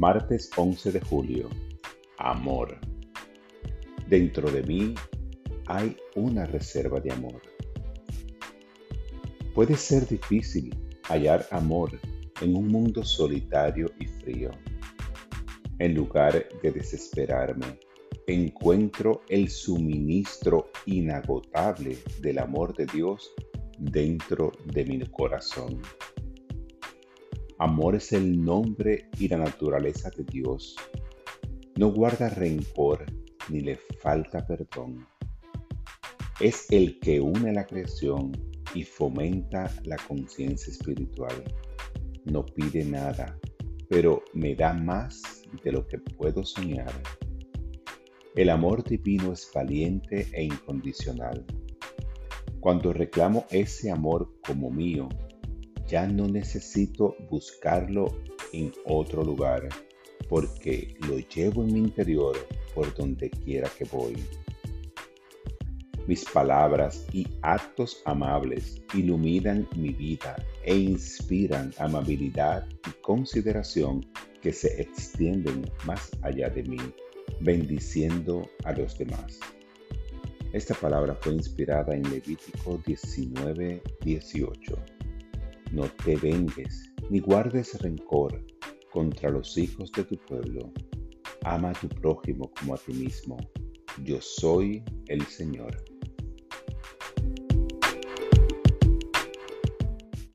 Martes 11 de julio. Amor. Dentro de mí hay una reserva de amor. Puede ser difícil hallar amor en un mundo solitario y frío. En lugar de desesperarme, encuentro el suministro inagotable del amor de Dios dentro de mi corazón. Amor es el nombre y la naturaleza de Dios. No guarda rencor ni le falta perdón. Es el que une la creación y fomenta la conciencia espiritual. No pide nada, pero me da más de lo que puedo soñar. El amor divino es valiente e incondicional. Cuando reclamo ese amor como mío, ya no necesito buscarlo en otro lugar, porque lo llevo en mi interior por donde quiera que voy. Mis palabras y actos amables iluminan mi vida e inspiran amabilidad y consideración que se extienden más allá de mí, bendiciendo a los demás. Esta palabra fue inspirada en Levítico 19, 18. No te vengues ni guardes rencor contra los hijos de tu pueblo. Ama a tu prójimo como a ti mismo. Yo soy el Señor.